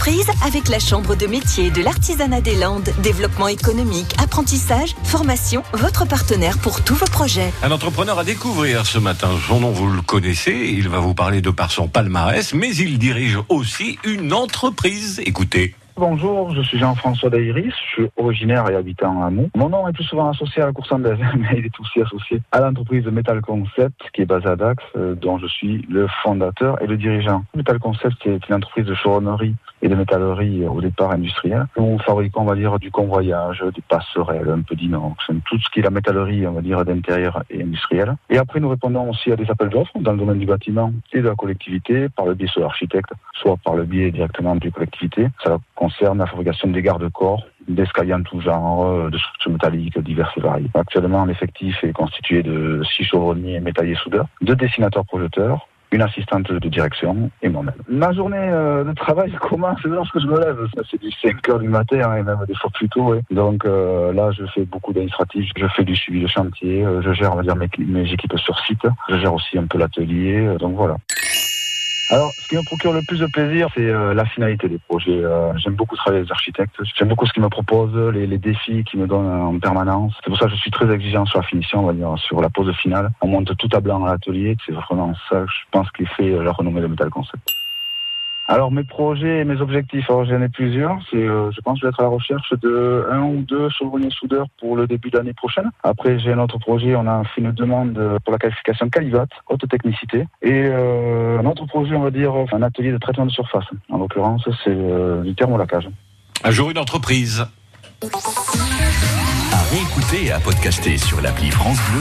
entreprise avec la Chambre de métier de l'artisanat des Landes. Développement économique, apprentissage, formation, votre partenaire pour tous vos projets. Un entrepreneur à découvrir ce matin. Son nom, vous le connaissez. Il va vous parler de par son palmarès, mais il dirige aussi une entreprise. Écoutez. Bonjour, je suis Jean-François Dairis, je suis originaire et habitant à Mou. Mon nom est plus souvent associé à la course andaise, mais il est aussi associé à l'entreprise Metal Concept, qui est basée à Dax, euh, dont je suis le fondateur et le dirigeant. Metal Concept, c'est une entreprise de chaudronnerie et de métallerie au départ industrielle. Nous fabriquons, on va dire, du convoyage, des passerelles, un peu d'inox, tout ce qui est la métallerie, on va dire, d'intérieur et industriel. Et après, nous répondons aussi à des appels d'offres dans le domaine du bâtiment et de la collectivité, par le biais soit l'architecte, soit par le biais directement des collectivités. Ça concerne la fabrication des garde-corps, d'escaliers en tout genre, de structures métalliques diverses et variées. Actuellement, l'effectif est constitué de six chaudronniers métalliers soudeurs, deux dessinateurs projeteurs, une assistante de direction et moi-même. Ma journée euh, de travail commence lorsque je me lève. C'est du 5 heures du matin hein, et même des fois plus tôt. Donc euh, là, je fais beaucoup d'administratifs. Je fais du suivi de chantier. Euh, je gère, on va dire, mes, mes équipes sur site. Je gère aussi un peu l'atelier. donc voilà. Alors, ce qui me procure le plus de plaisir, c'est euh, la finalité des projets. Euh, j'aime beaucoup travailler avec les architectes. J'aime beaucoup ce qu'ils me proposent, les, défis qu'ils me donnent en permanence. C'est pour ça que je suis très exigeant sur la finition, on va dire, sur la pose finale. On monte tout à blanc à l'atelier. C'est vraiment ça, je pense, qui fait la renommée de Metal Concept. Alors mes projets et mes objectifs, j'en ai plusieurs. C'est, euh, je pense, que je vais être à la recherche de un ou deux chaudronniers soudeurs pour le début d'année prochaine. Après, j'ai un autre projet. On a fait une demande pour la qualification Calivat, haute technicité, et euh, un autre projet, on va dire, un atelier de traitement de surface. En l'occurrence, c'est euh, du thermolacage. Un jour une entreprise. À réécouter et à podcaster sur l'appli France Bleu.